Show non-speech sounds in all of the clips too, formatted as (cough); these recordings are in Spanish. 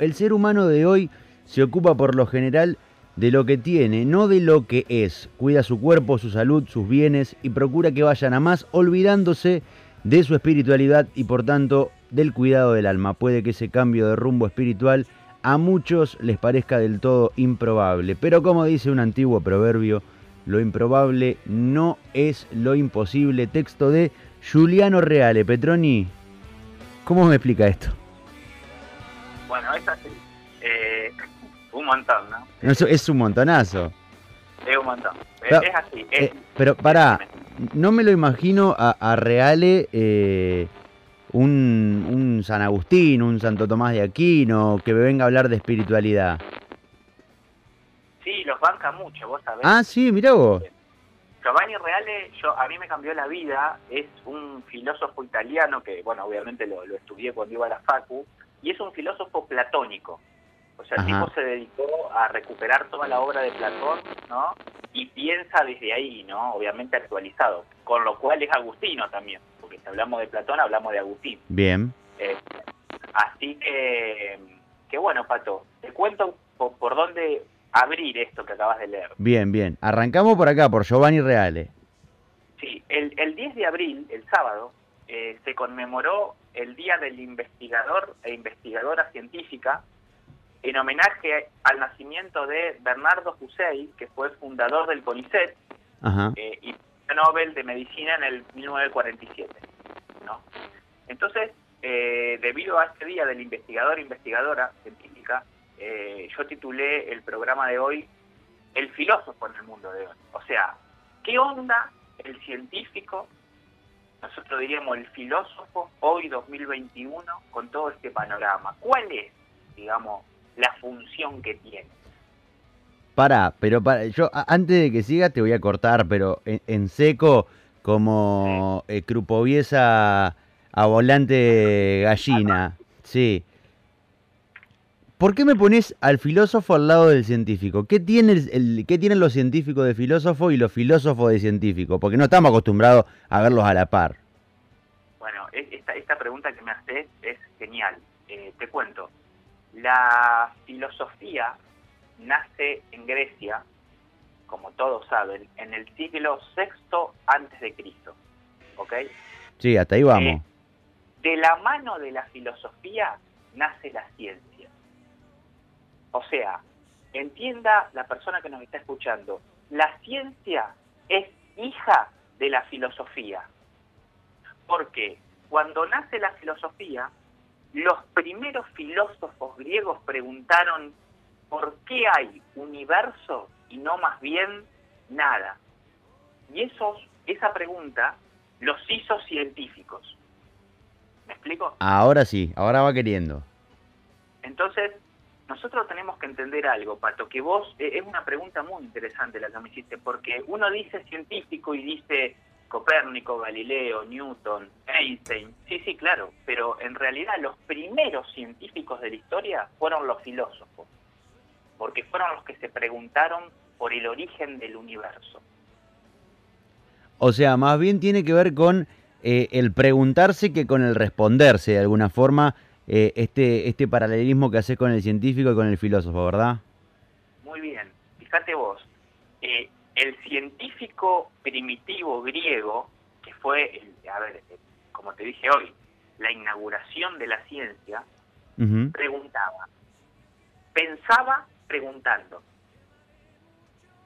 El ser humano de hoy se ocupa por lo general de lo que tiene, no de lo que es. Cuida su cuerpo, su salud, sus bienes y procura que vayan a más olvidándose de su espiritualidad y por tanto del cuidado del alma. Puede que ese cambio de rumbo espiritual a muchos les parezca del todo improbable, pero como dice un antiguo proverbio, lo improbable no es lo imposible. Texto de Giuliano Reale. Petroni, ¿cómo me explica esto? Bueno, es así. Eh, (laughs) un montón, ¿no? Eso es un montonazo. Es un montón. Es, Pero- es así. Eh, Es, pero pará, no me lo imagino a, a Reale eh, un, un San Agustín, un Santo Tomás de Aquino, que me venga a hablar de espiritualidad. sí, los banca mucho, vos sabés. Ah, sí, mirá vos. Giovanni Reale, yo, a mí me cambió la vida, es un filósofo italiano que, bueno, obviamente lo, lo estudié cuando iba a la Facu, y es un filósofo platónico. O sea, el tipo se dedicó a recuperar toda la obra de Platón, ¿no? Y piensa desde ahí, ¿no? Obviamente actualizado, con lo cual es agustino también, porque si hablamos de Platón, hablamos de Agustín. Bien. Eh, así que, que bueno, Pato, te cuento por, por dónde abrir esto que acabas de leer. Bien, bien. Arrancamos por acá, por Giovanni Reale. Sí, el, el 10 de abril, el sábado, eh, se conmemoró el Día del Investigador e Investigadora Científica en homenaje al nacimiento de Bernardo Hussein, que fue fundador del CONICET Ajá. eh, y Nobel de Medicina en el 1947. ¿no? Entonces, eh, debido a este Día del Investigador e Investigadora Científica, eh, yo titulé el programa de hoy El filósofo en el mundo de hoy. O sea, ¿qué onda el científico? Nosotros diríamos el filósofo hoy 2021 con todo este panorama. ¿Cuál es, digamos, la función que tiene? Pará, pero para, yo antes de que sigas te voy a cortar, pero en, en seco, como eh, Crupoviesa a volante gallina. Sí. ¿Por qué me pones al filósofo al lado del científico? ¿Qué, tiene el, el- ¿Qué tienen los científicos de filósofo y los filósofos de científico? Porque no estamos acostumbrados a verlos a la par. Bueno, e- esta, esta pregunta que me haces es genial. Eh, te cuento. La filosofía nace en Grecia, como todos saben, en el siglo VI antes de Cristo. ¿Ok? Sí, hasta ahí vamos. De la mano de la filosofía nace la ciencia. O sea, entienda la persona que nos está escuchando, la ciencia es hija de la filosofía. Porque cuando nace la filosofía, los primeros filósofos griegos preguntaron por qué hay universo y no más bien nada. Y esos, esa pregunta los hizo científicos. ¿Me explico? Ahora sí, ahora va queriendo. Entonces, nosotros tenemos que entender algo, Pato, que vos, eh, es una pregunta muy interesante la que me hiciste, porque uno dice científico y dice Copérnico, Galileo, Newton, Einstein, sí, sí, claro, pero en realidad los primeros científicos de la historia fueron los filósofos, porque fueron los que se preguntaron por el origen del universo. O sea, más bien tiene que ver con eh, el preguntarse que con el responderse, de alguna forma, eh, este, este paralelismo que hace con el científico y con el filósofo, ¿verdad? Muy bien, fíjate vos, eh, el científico primitivo griego, que fue, el- a ver, eh, como te dije hoy, la inauguración de la ciencia, preguntaba, pensaba preguntando.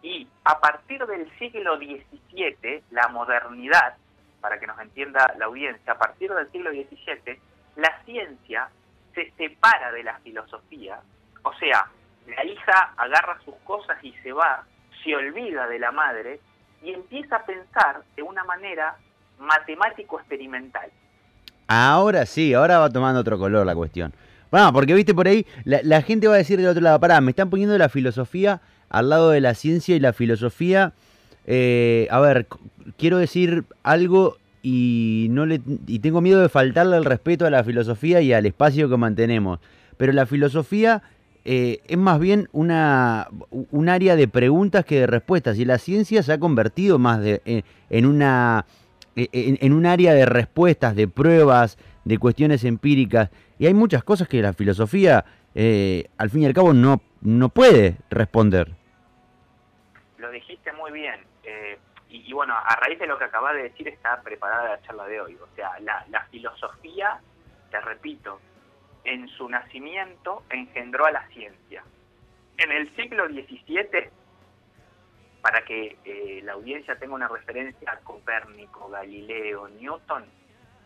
Y a partir del siglo XVII, la modernidad, para que nos entienda la audiencia, a partir del siglo XVII, la ciencia se separa de la filosofía, o sea, la hija agarra sus cosas y se va, se olvida de la madre y empieza a pensar de una manera matemático-experimental. Ahora sí, ahora va tomando otro color la cuestión. Bueno, porque viste por ahí, la, la gente va a decir del otro lado, pará, me están poniendo la filosofía al lado de la ciencia y la filosofía. eh, a ver, quiero decir algo y no le y tengo miedo de faltarle el respeto a la filosofía y al espacio que mantenemos. Pero la filosofía eh, es más bien una un área de preguntas que de respuestas y la ciencia se ha convertido más de, en, en una en, en un área de respuestas, de pruebas, de cuestiones empíricas. Y hay muchas cosas que la filosofía eh, al fin y al cabo no, no puede responder. Lo dijiste muy bien. Y, bueno, a raíz de lo que acabas de decir está preparada la charla de hoy. O sea, la, la filosofía, te repito, en su nacimiento engendró a la ciencia. En el siglo XVII, para que eh, la audiencia tenga una referencia a Copérnico, Galileo, Newton,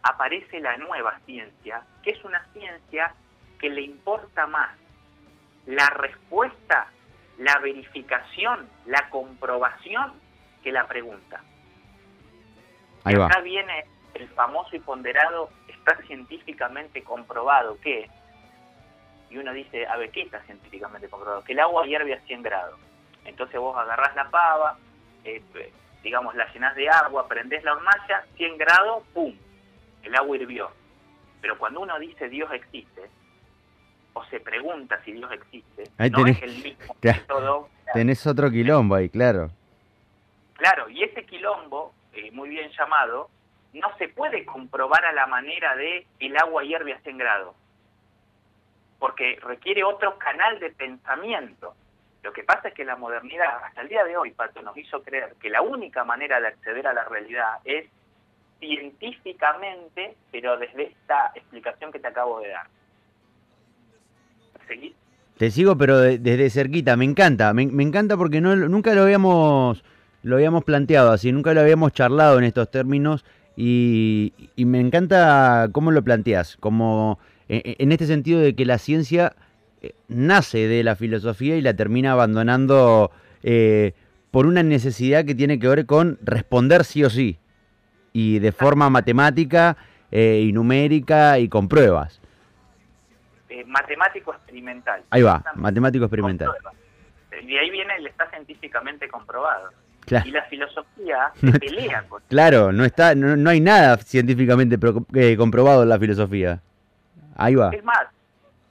aparece la nueva ciencia, que es una ciencia que le importa más la respuesta, la verificación, la comprobación que la pregunta. Ahí va. Acá viene el famoso y ponderado, está científicamente comprobado que, y uno dice, a ver, ¿qué está científicamente comprobado? Que el agua hierve a 100 grados. Entonces vos agarrás la pava, eh, digamos, la llenás de agua, prendés la hornalla, 100 grados, ¡pum! El agua hirvió. Pero cuando uno dice Dios existe, o se pregunta si Dios existe, no es el (laughs) mismo método. Tenés otro quilombo ahí, claro. Claro, y ese quilombo, eh, muy bien llamado, no se puede comprobar a la manera de el agua hierve a 100 grados, porque requiere otro canal de pensamiento. Lo que pasa es que la modernidad, hasta el día de hoy, Pato, nos hizo creer que la única manera de acceder a la realidad es científicamente, pero desde esta explicación que te acabo de dar. Te sigo, pero desde cerquita, me encanta, me, encanta porque no, nunca lo habíamos, lo habíamos planteado así, nunca lo habíamos charlado en estos términos y, me encanta cómo lo planteas, como e, e, en este sentido de que la ciencia eh, nace de la filosofía y la termina abandonando eh, por una necesidad que tiene que ver con responder sí o sí y de forma matemática eh, y numérica y con pruebas. matemático experimental. Ahí va, matemático experimental. Y ahí viene el está científicamente comprobado. Y la filosofía (laughs) pelea con Claro, no, está, no, hay nada científicamente comprobado en la filosofía. Ahí va. Es más,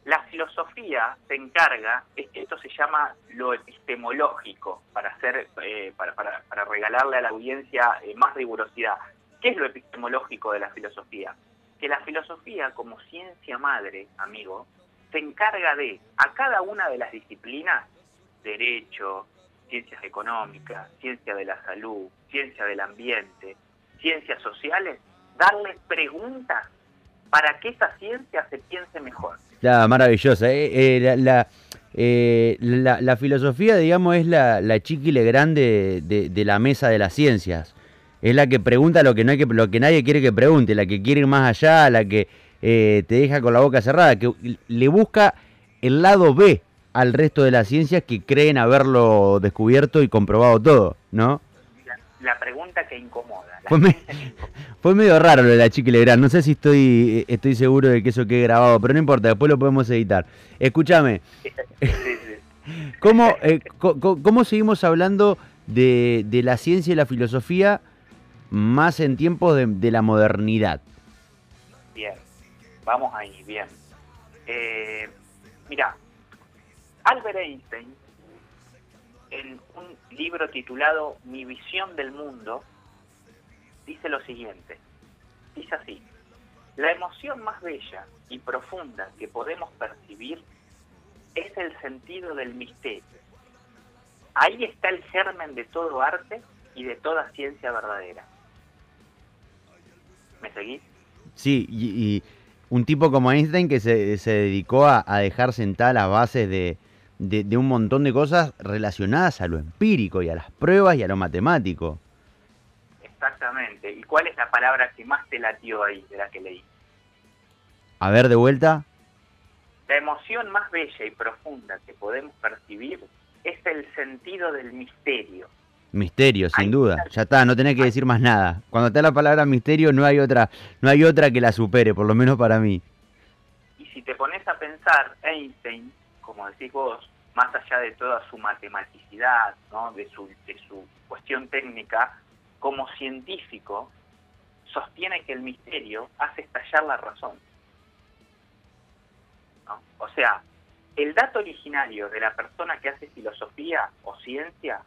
la filosofía se encarga, esto se llama lo epistemológico, para hacer, eh, para, para, para, regalarle a la audiencia eh, más rigurosidad. ¿Qué es lo epistemológico de la filosofía? Que la filosofía, como ciencia madre, amigo, se encarga de, a cada una de las disciplinas, derecho, ciencias económicas, ciencia de la salud, ciencia del ambiente, ciencias sociales, darles preguntas para que esa ciencia se piense mejor. Ya, maravillosa. Eh, eh, eh, la, la, filosofía, digamos, es la, la chiquile grande de la mesa de las ciencias es la que pregunta lo que no hay que lo que nadie quiere que pregunte, la que quiere ir más allá, la que te deja con la boca cerrada, que le busca el lado B al resto de las ciencias que creen haberlo descubierto y comprobado todo, ¿no? La, pregunta que incomoda. (laughs) Fue, medio raro lo de la chica Legrand, no sé si estoy estoy seguro de que eso quede grabado, pero no importa, después lo podemos editar. Escúchame, (laughs) ¿cómo, eh, ¿cómo seguimos hablando de, de la ciencia y la filosofía? más en tiempos de, la modernidad. Bien, vamos ahí, bien. Eh, mira, Albert Einstein, en un libro titulado Mi visión del mundo, dice lo siguiente, dice así, la emoción más bella y profunda que podemos percibir es el sentido del misterio. Ahí está el germen de todo arte y de toda ciencia verdadera. ¿Me seguís? Sí, y, un tipo como Einstein que se, se dedicó a, dejar sentadas las bases de, de, un montón de cosas relacionadas a lo empírico y a las pruebas y a lo matemático. Exactamente. ¿Y cuál es la palabra que más te latió ahí de la que leí? A ver, de vuelta. La emoción más bella y profunda que podemos percibir es el sentido del misterio. Misterio, sin duda. Ya está, no tenés que decir más nada. Cuando está la palabra misterio no hay otra, no hay otra que la supere, por lo menos para mí. Y si te pones a pensar, Einstein, como decís vos, más allá de toda su matematicidad, ¿no? de, su, de su cuestión técnica, como científico, sostiene que el misterio hace estallar la razón. O sea, el dato originario de la persona que hace filosofía o ciencia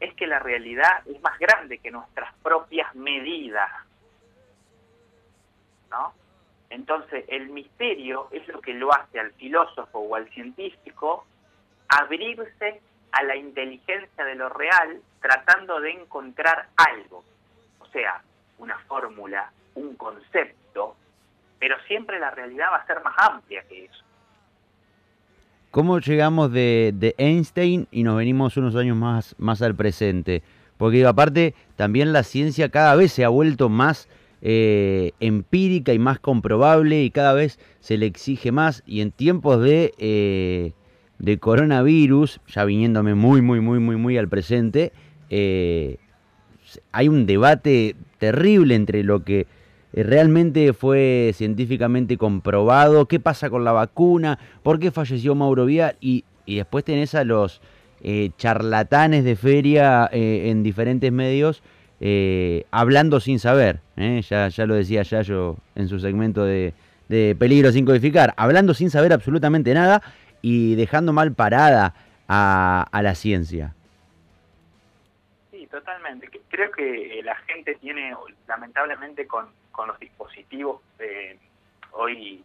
es que la realidad es más grande que nuestras propias medidas. ¿No? Entonces, el misterio es lo que lo hace al filósofo o al científico abrirse a la inteligencia de lo real tratando de encontrar algo. O sea, una fórmula, un concepto, pero siempre la realidad va a ser más amplia que eso. ¿Cómo llegamos de, Einstein y nos venimos unos años más, más al presente? Porque aparte, también la ciencia cada vez se ha vuelto más eh, empírica y más comprobable y cada vez se le exige más y en tiempos de, eh, de coronavirus, ya viniéndome muy, muy, muy, muy, muy al presente, eh, hay un debate terrible entre lo que realmente fue científicamente comprobado, qué pasa con la vacuna, por qué falleció Mauro Vial y, y después tenés a los eh, charlatanes de feria eh, en diferentes medios eh, hablando sin saber. Ya, ya lo decía Yayo en su segmento de, Peligro sin codificar, hablando sin saber absolutamente nada y dejando mal parada a, a la ciencia. Sí, totalmente. Creo que la gente tiene, lamentablemente, con, con los dispositivos hoy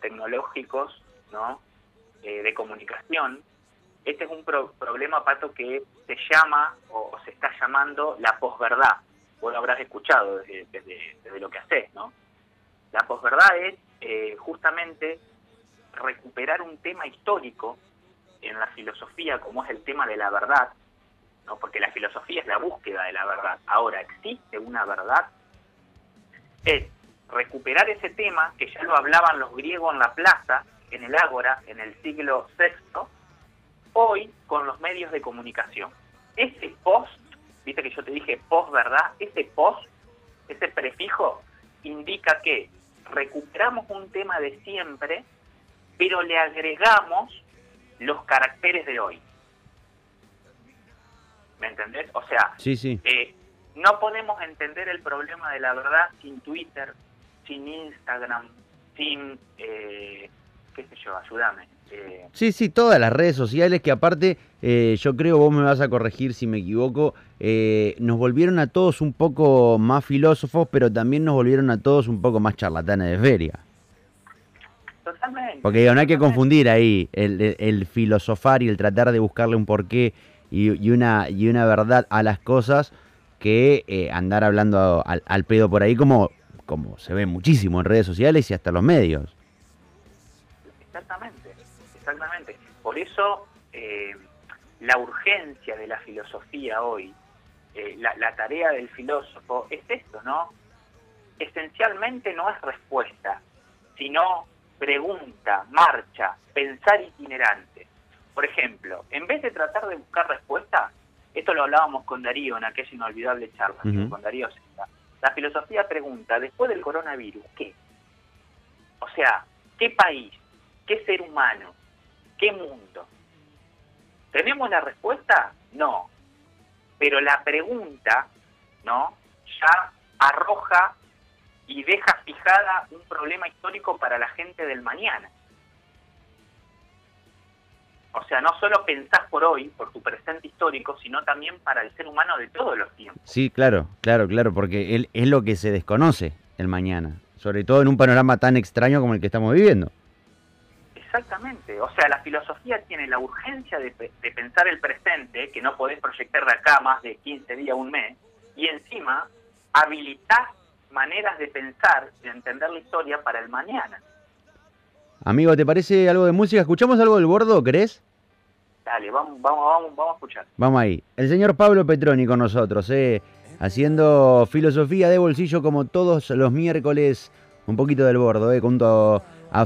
tecnológicos, ¿no? de comunicación, este es un problema, Pato, que se llama o, se está llamando la posverdad. Vos lo habrás escuchado desde, lo que haces, ¿no? La posverdad es eh, justamente recuperar un tema histórico en la filosofía como es el tema de la verdad, ¿no? porque la filosofía es la búsqueda de la verdad. Ahora, ¿existe una verdad? Es recuperar ese tema que ya lo hablaban los griegos en la plaza, en el ágora, en el siglo VI, hoy con los medios de comunicación. Ese post, viste que yo te dije post, ¿verdad? Ese post, ese prefijo, indica que recuperamos un tema de siempre, pero le agregamos los caracteres de hoy. ¿Me entendés? O sea, sí, sí. Eh, no podemos entender el problema de la verdad sin Twitter, sin Instagram, sin, eh, qué sé yo, ayúdame, eh, sí, sí, todas las redes sociales que aparte, eh, yo creo, vos me vas a corregir si me equivoco, eh, nos volvieron a todos un poco más filósofos, pero también nos volvieron a todos un poco más charlatanes de feria. Totalmente. Porque no hay que confundir ahí el, filosofar y el tratar de buscarle un porqué y, una, y una verdad a las cosas que andar hablando al, al pedo por ahí como, como se ve muchísimo en redes sociales y hasta los medios. Por eso eh, la urgencia de la filosofía hoy, eh, la, tarea del filósofo es esto, ¿no? Esencialmente no es respuesta, sino pregunta, marcha, pensar itinerante. Por ejemplo, en vez de tratar de buscar respuesta, esto lo hablábamos con Darío en aquella inolvidable charla, con Darío La filosofía pregunta, después del coronavirus, ¿qué? O sea, ¿qué país, qué ser humano, ¿Qué mundo? ¿Tenemos la respuesta? No. Pero la pregunta, ¿no? Ya arroja y deja fijada un problema histórico para la gente del mañana. O sea, no solo pensás por hoy, por tu presente histórico, sino también para el ser humano de todos los tiempos. Sí, claro, claro, claro, porque él es lo que se desconoce el mañana, sobre todo en un panorama tan extraño como el que estamos viviendo. Exactamente. O sea, la filosofía tiene la urgencia de, pensar el presente, que no podés proyectar de acá más de 15 días, un mes, y encima habilitar maneras de pensar, de entender la historia para el mañana. Amigo, ¿te parece algo de música? ¿Escuchamos algo del bordo, crees? Dale, vamos, vamos, vamos, vamos a escuchar. Vamos ahí. El señor Pablo Petroni con nosotros, eh, haciendo filosofía de bolsillo como todos los miércoles, un poquito del bordo, eh, junto a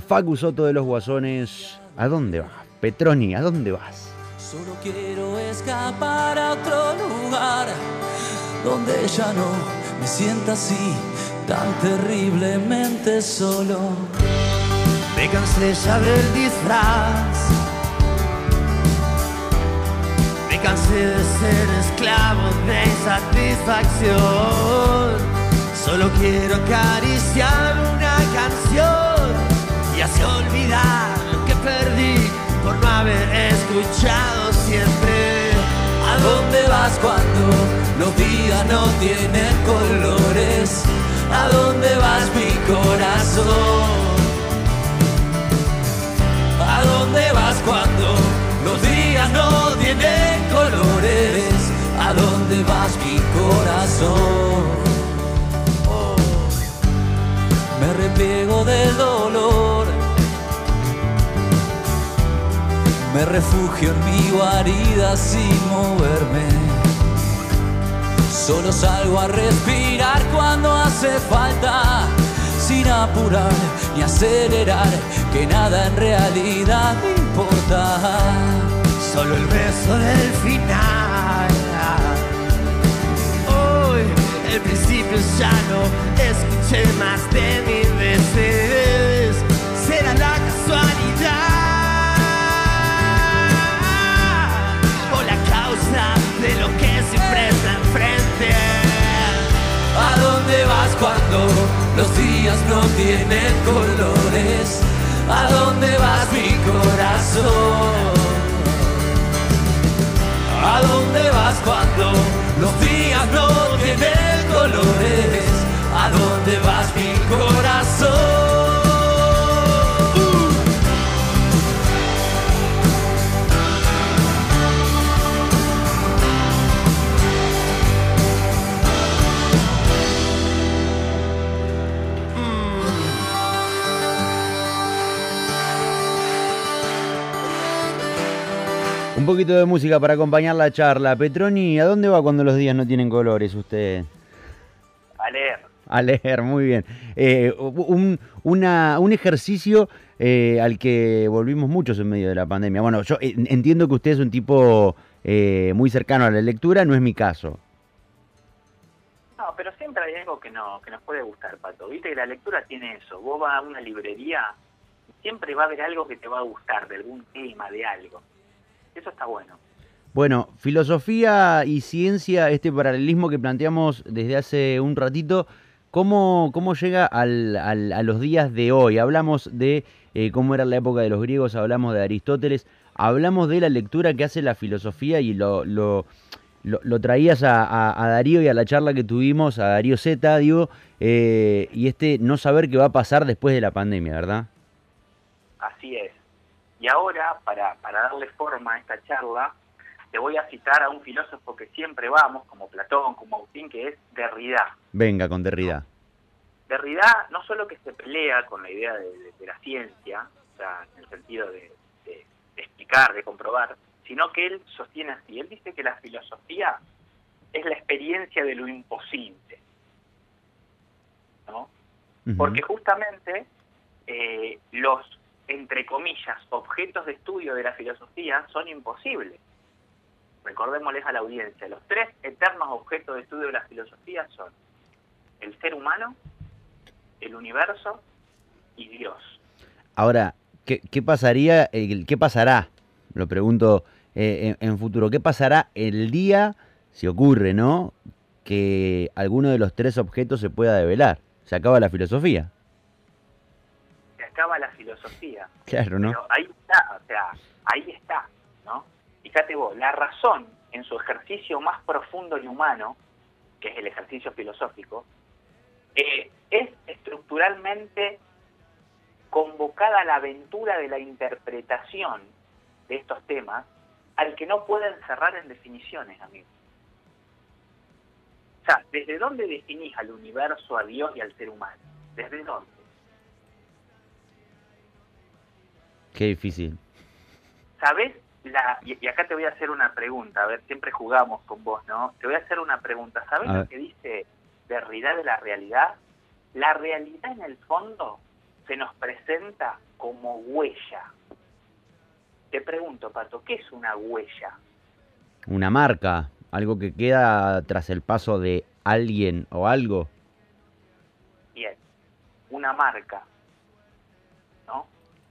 Facu Soto de los Guasones. ¿A dónde vas? Petroni, ¿a dónde vas? Solo quiero escapar a otro lugar donde ya no me sienta así tan terriblemente solo. Me cansé ya del disfraz. Me cansé de ser esclavo de insatisfacción. Solo quiero acariciar una canción olvidar lo que perdí por no haber escuchado siempre. ¿A dónde vas cuando los días no tienen colores? ¿A dónde vas mi corazón? ¿A dónde vas cuando los días no tienen colores? ¿A dónde vas mi corazón? Oh. Me repliego del dolor. Me refugio en mi guarida sin moverme. Solo salgo a respirar cuando hace falta, sin apurar ni acelerar, que nada en realidad me importa. Solo el beso del final. Hoy, el principio ya no escuché más de mil veces. Tienen colores? ¿A dónde vas mi corazón? ¿A dónde vas cuando los días no tienen colores? ¿A dónde vas mi corazón? Poquito de música para acompañar la charla. Petroni, ¿a dónde va cuando los días no tienen colores usted? A leer. A leer, muy bien. Eh, un, una- un ejercicio eh, al que volvimos muchos en medio de la pandemia. Bueno, yo entiendo que usted es un tipo eh, muy cercano a la lectura, no es mi caso. No, pero siempre hay algo que, no, que nos puede gustar, Pato. Viste que la lectura tiene eso. Vos vas a una librería, siempre va a haber algo que te va a gustar, de algún tema, de algo. Eso está bueno. Bueno, filosofía y ciencia, este paralelismo que planteamos desde hace un ratito, ¿cómo, cómo llega al- al- a los días de hoy? Hablamos de eh, cómo era la época de los griegos, hablamos de Aristóteles, hablamos de la lectura que hace la filosofía y lo, lo, lo- lo traías a, a- a Darío y a la charla que tuvimos, a Darío Z, digo, eh, y este no saber qué va a pasar después de la pandemia, ¿verdad? Así es. Y ahora, para, para darle forma a esta charla, te voy a citar a un filósofo que siempre vamos, como Platón, como Agustín, que es Derrida. Venga, con Derrida. Derrida no solo que se pelea con la idea de, de- de la ciencia, o sea, en el sentido de, explicar, de comprobar, sino que él sostiene así. Él dice que la filosofía es la experiencia de lo imposible. ¿no? Porque justamente eh, los, entre comillas, objetos de estudio de la filosofía son imposibles. Recordémosles a la audiencia, los tres eternos objetos de estudio de la filosofía son el ser humano, el universo y Dios. Ahora, ¿qué, qué pasaría, qué pasará? Lo pregunto eh, en, en futuro. ¿Qué pasará el día, si ocurre, ¿no? Que alguno de los tres objetos se pueda develar. Se acaba la filosofía. Se acaba la filosofía. Claro, ¿no? Pero ahí está, o sea, ahí está, ¿no? Fíjate vos, la razón en su ejercicio más profundo y humano, que es el ejercicio filosófico, eh, es estructuralmente convocada a la aventura de la interpretación de estos temas al que no pueden cerrar en definiciones, amigo. O sea, ¿desde dónde definís al universo, a Dios y al ser humano? ¿Desde dónde? Qué difícil. ¿Sabes? La, y, y acá te voy a hacer una pregunta, a ver, siempre jugamos con vos, ¿no? Te voy a hacer una pregunta. ¿Sabes lo que dice Derrida de la realidad? La realidad en el fondo se nos presenta como huella. Te pregunto, Pato, ¿qué es una huella? Una marca, algo que queda tras el paso de alguien o algo. Bien, una marca.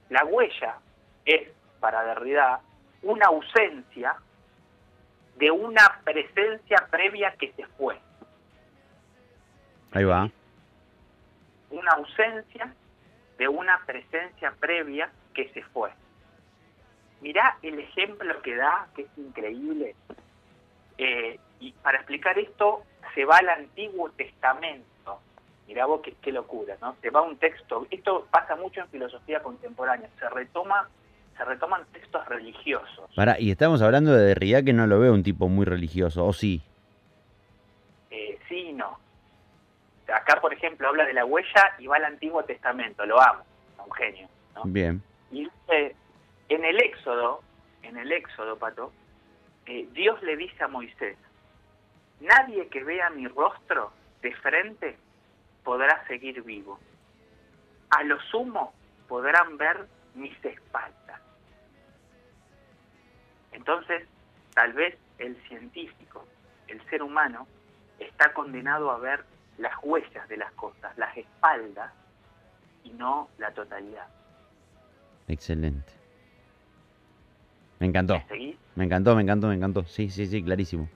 La huella es, para Derrida, una ausencia de una presencia previa que se fue. Ahí va. una ausencia de una presencia previa que se fue. Mirá el ejemplo que da, que es increíble. Eh, y para explicar esto se va al Antiguo Testamento Mirá vos qué, qué locura, ¿no? Se va un texto, esto pasa mucho en filosofía contemporánea, se retoma, se retoman textos religiosos. Pará, y estamos hablando de Derrida que no lo veo un tipo muy religioso, ¿o sí? Eh, sí y no. Acá, por ejemplo, habla de la huella y va al Antiguo Testamento, lo amo, un genio, ¿no? Bien. Y dice, en el Éxodo, en el Éxodo, Pato, eh, Dios le dice a Moisés, nadie que vea mi rostro de frente podrá seguir vivo. A lo sumo podrán ver mis espaldas. Entonces, tal vez el científico, el ser humano, está condenado a ver las huellas de las cosas, las espaldas, y no la totalidad. Excelente. Me encantó. ¿Me? Me encantó, me encantó, me encantó. Sí, sí, sí, clarísimo.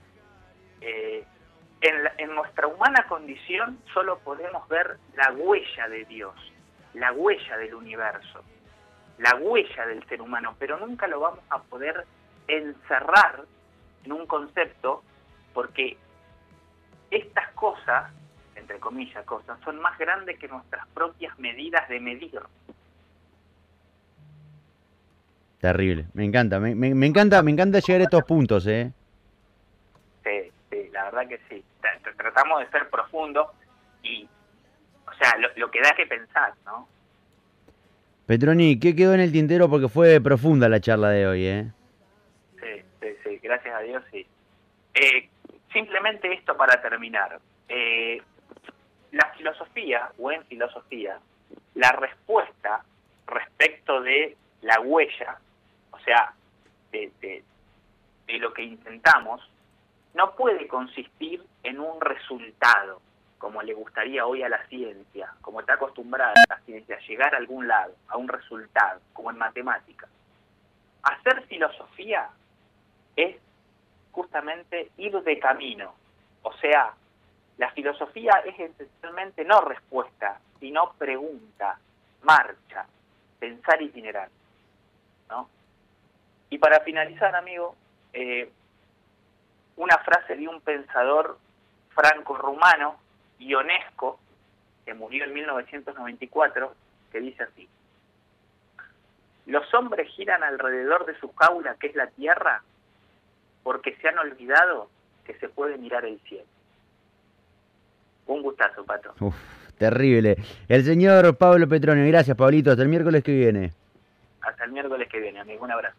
En, la- en nuestra humana condición solo podemos ver la huella de Dios, la huella del universo, la huella del ser humano, pero nunca lo vamos a poder encerrar en un concepto porque estas cosas, entre comillas cosas, son más grandes que nuestras propias medidas de medir. Terrible. Me encanta, me, me- me encanta, me encanta llegar a estos puntos, eh. Verdad que sí. Tra- tra- Tratamos de ser profundos y, o sea, lo, lo que da que pensar, ¿no? Petroni, ¿qué quedó en el tintero? Porque fue profunda la charla de hoy, eh. Sí, sí, sí, gracias a Dios, sí. Eh, simplemente esto para terminar. Eh, la filosofía, o en filosofía, la respuesta respecto de la huella, o sea, de, de- de lo que intentamos, no puede consistir en un resultado, como le gustaría hoy a la ciencia, como está acostumbrada la ciencia, llegar a algún lado, a un resultado, como en matemáticas. Hacer filosofía es justamente ir de camino. O sea, la filosofía es esencialmente no respuesta, sino pregunta, marcha, pensar itinerar. ¿no? Y para finalizar, amigo, eh, una frase de un pensador franco-rumano, Ionesco, que murió en 1994, que dice así. Los hombres giran alrededor de su jaula, que es la tierra, porque se han olvidado que se puede mirar el cielo. Un gustazo, Pato. Uf, terrible. El señor Pablo Petroni, gracias, Pablito. Hasta el miércoles que viene. Hasta el miércoles que viene, amigo. Un abrazo.